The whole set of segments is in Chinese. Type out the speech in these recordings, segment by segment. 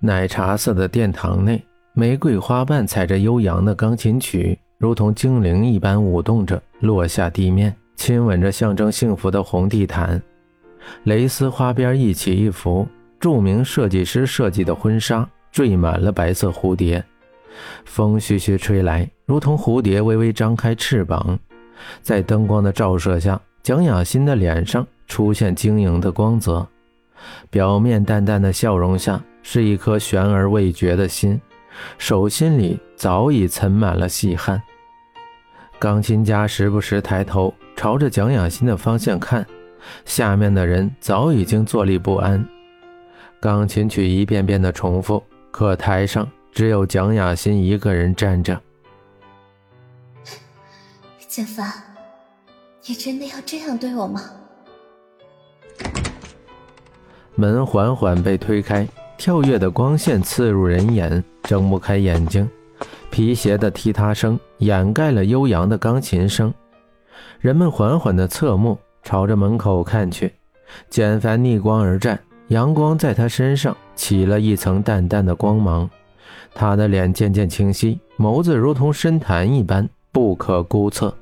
奶茶色的殿堂内，玫瑰花瓣踩着悠扬的钢琴曲，如同精灵一般舞动着，落下地面，亲吻着象征幸福的红地毯。蕾丝花边一起一伏，著名设计师设计的婚纱缀满了白色蝴蝶，风徐徐吹来，如同蝴蝶微微张开翅膀。在灯光的照射下，蒋雅欣的脸上出现晶莹的光泽，表面淡淡的笑容下。是一颗悬而未决的心，手心里早已存满了细汗。钢琴家时不时抬头朝着蒋雅欣的方向看，下面的人早已经坐立不安。钢琴曲一遍遍的重复，可台上只有蒋雅欣一个人站着。简凡，你真的要这样对我吗？门缓缓被推开。跳跃的光线刺入人眼，睁不开眼睛。皮鞋的踢踏声掩盖了悠扬的钢琴声。人们缓缓地侧目，朝着门口看去。简凡逆光而战，阳光在他身上起了一层淡淡的光芒。他的脸渐渐清晰，眸子如同深潭一般不可估测。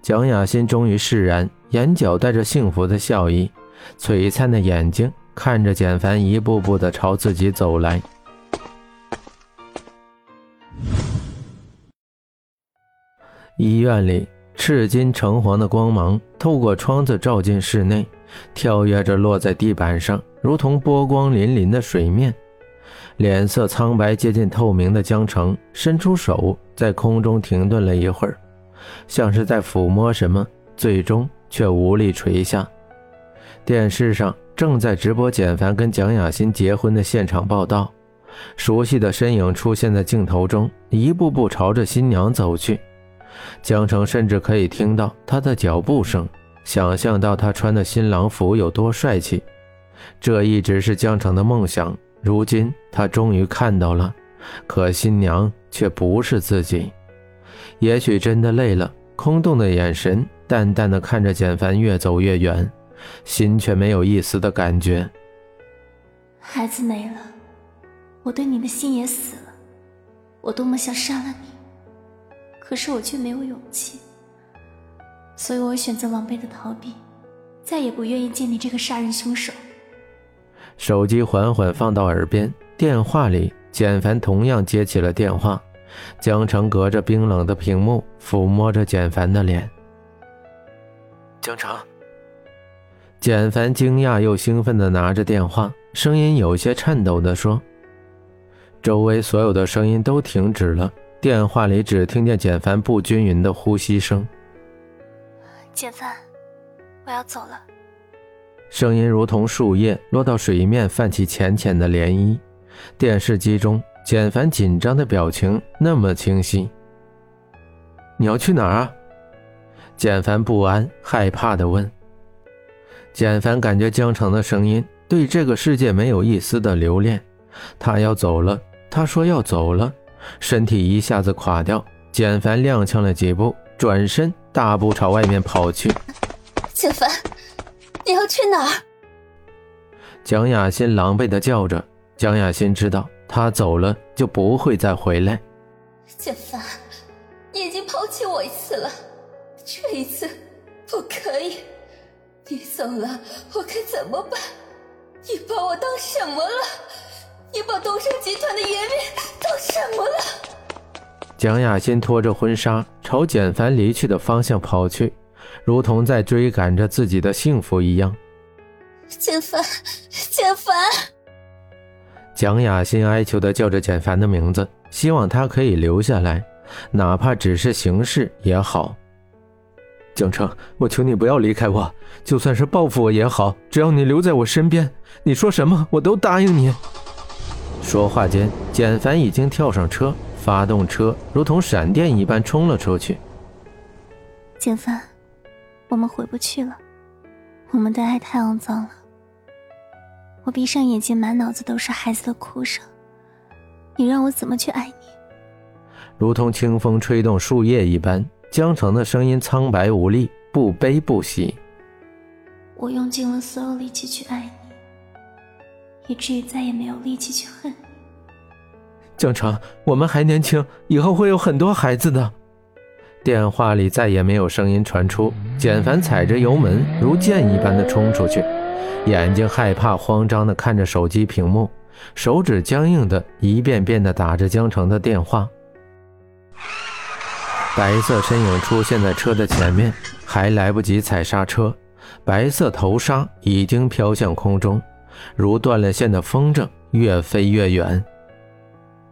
蒋雅欣终于释然，眼角带着幸福的笑意，璀璨的眼睛。看着简凡一步步的朝自己走来，医院里赤金橙黄的光芒透过窗子照进室内，跳跃着落在地板上，如同波光粼粼的水面。脸色苍白、接近透明的江城伸出手，在空中停顿了一会儿，像是在抚摸什么，最终却无力垂下。电视上。正在直播简凡跟蒋雅欣结婚的现场报道，熟悉的身影出现在镜头中，一步步朝着新娘走去。江城甚至可以听到她的脚步声，想象到她穿的新郎服有多帅气。这一直是江城的梦想，如今他终于看到了，可新娘却不是自己。也许真的累了，空洞的眼神淡淡的看着简凡越走越远。心却没有一丝的感觉。孩子没了，我对你的心也死了。我多么想杀了你，可是我却没有勇气，所以我选择狼狈的逃避，再也不愿意见你这个杀人凶手。手机缓缓放到耳边，电话里简凡同样接起了电话。江城隔着冰冷的屏幕抚摸着简凡的脸。江城。简凡惊讶又兴奋地拿着电话，声音有些颤抖地说：“周围所有的声音都停止了，电话里只听见简凡不均匀的呼吸声。”简凡，我要走了。声音如同树叶落到水面，泛起浅浅的涟漪。电视机中，简凡紧张的表情那么清晰。你要去哪儿啊？简凡不安、害怕地问。简凡感觉江城的声音对这个世界没有一丝的留恋，他要走了。他说要走了，身体一下子垮掉。简凡踉跄了几步，转身大步朝外面跑去。简凡，你要去哪儿？蒋雅欣狼狈的叫着。蒋雅欣知道他走了就不会再回来。简凡，你已经抛弃我一次了，这一次不可以。你走了，我该怎么办？你把我当什么了？你把东升集团的颜面当什么了？蒋雅欣拖着婚纱朝简凡离去的方向跑去，如同在追赶着自己的幸福一样。简凡，简凡！蒋雅欣哀求的叫着简凡的名字，希望他可以留下来，哪怕只是形式也好。江城，我求你不要离开我，就算是报复我也好，只要你留在我身边，你说什么我都答应你。说话间，简凡已经跳上车，发动车，如同闪电一般冲了出去。简凡，我们回不去了，我们的爱太肮脏了。我闭上眼睛，满脑子都是孩子的哭声，你让我怎么去爱你？如同清风吹动树叶一般。江城的声音苍白无力，不悲不喜。我用尽了所有力气去爱你，以至于再也没有力气去恨。江城，我们还年轻，以后会有很多孩子的。电话里再也没有声音传出，简凡踩着油门，如箭一般的冲出去，眼睛害怕、慌张的看着手机屏幕，手指僵硬的一遍遍的打着江城的电话。白色身影出现在车的前面，还来不及踩刹车，白色头纱已经飘向空中，如断了线的风筝，越飞越远。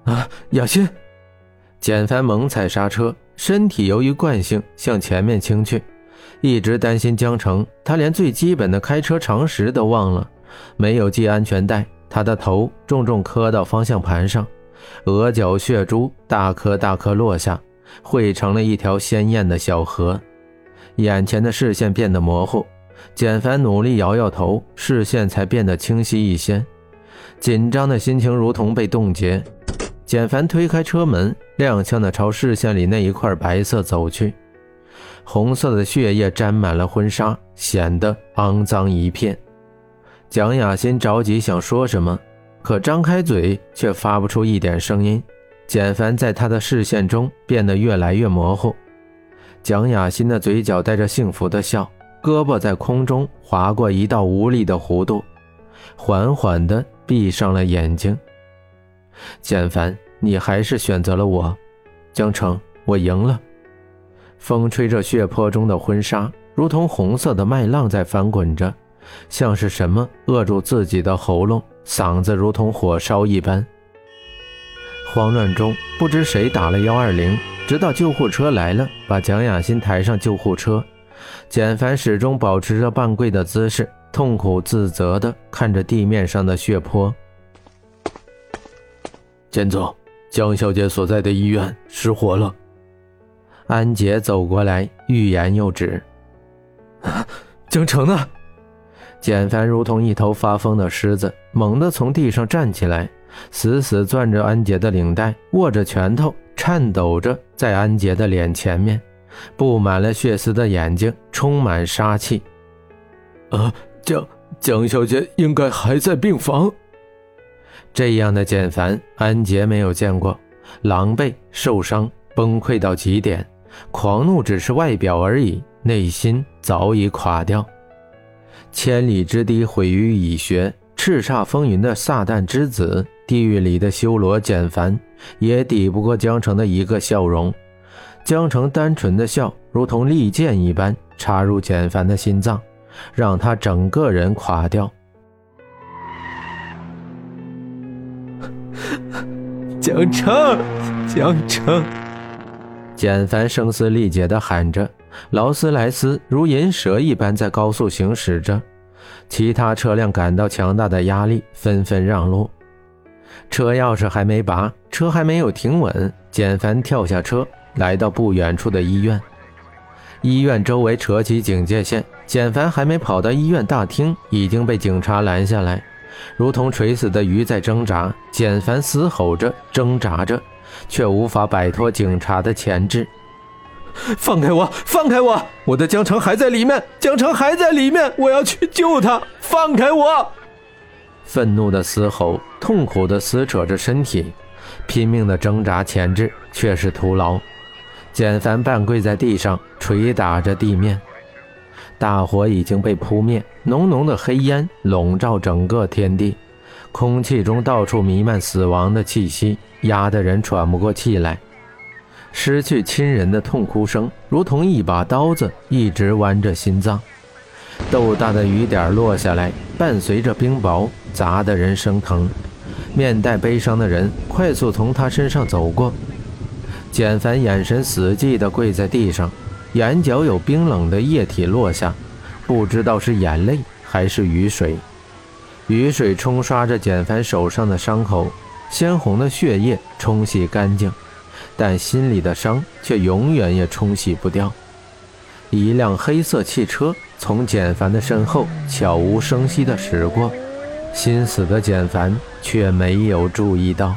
啊，雅欣！简凡猛踩刹车，身体由于惯性向前面倾去。一直担心江城，他连最基本的开车常识都忘了，没有系安全带，他的头重重磕到方向盘上，额角血珠大颗大颗落下，汇成了一条鲜艳的小河。眼前的视线变得模糊，简凡努力摇摇头，视线才变得清晰一些。紧张的心情如同被冻结。简凡推开车门，踉跄地朝视线里那一块白色走去。红色的血液沾满了婚纱，显得肮脏一片。蒋雅欣着急想说什么，可张开嘴却发不出一点声音。简凡在他的视线中变得越来越模糊。蒋雅欣的嘴角带着幸福的笑，胳膊在空中划过一道无力的弧度，缓缓地闭上了眼睛。简凡，你还是选择了我，江城，我赢了。风吹着血泊中的婚纱，如同红色的麦浪在翻滚着，像是什么扼住自己的喉咙，嗓子如同火烧一般。慌乱中，不知谁打了幺二零，直到救护车来了，把蒋雅欣抬上救护车。简凡始终保持着半跪的姿势，痛苦自责地看着地面上的血泊。简总，江小姐所在的医院失火了。安杰走过来，欲言又止。江城呢？简凡如同一头发疯的狮子，猛地从地上站起来，死死攥着安杰的领带，握着拳头，颤抖着在安杰的脸前面，布满了血丝的眼睛充满杀气。啊，江江小姐应该还在病房。这样的简凡，安杰没有见过，狼狈、受伤、崩溃到极点，狂怒只是外表而已，内心早已垮掉。千里之堤毁于蚁穴，叱咤风云的撒旦之子，地狱里的修罗简凡，也抵不过江城的一个笑容。江城单纯的笑，如同利剑一般插入简凡的心脏，让他整个人垮掉。江城，江城！简凡声嘶力竭地喊着。劳斯莱斯如银蛇一般在高速行驶着，其他车辆感到强大的压力，纷纷让路。车钥匙还没拔，车还没有停稳，简凡跳下车，来到不远处的医院。医院周围扯起警戒线，简凡还没跑到医院大厅，已经被警察拦下来。如同垂死的鱼在挣扎，简凡嘶吼着挣扎着，却无法摆脱警察的钳制。放开我！放开我！我的江城还在里面，江城还在里面，我要去救他！放开我！愤怒的嘶吼，痛苦的撕扯着身体，拼命的挣扎钳制，却是徒劳。简凡半跪在地上，捶打着地面。大火已经被扑灭，浓浓的黑烟笼罩整个天地，空气中到处弥漫死亡的气息，压得人喘不过气来。失去亲人的痛哭声，如同一把刀子，一直剜着心脏。豆大的雨点落下来，伴随着冰雹，砸得人生疼。面带悲伤的人快速从他身上走过，简凡眼神死寂地跪在地上。眼角有冰冷的液体落下，不知道是眼泪还是雨水。雨水冲刷着简凡手上的伤口，鲜红的血液冲洗干净，但心里的伤却永远也冲洗不掉。一辆黑色汽车从简凡的身后悄无声息地驶过，心死的简凡却没有注意到。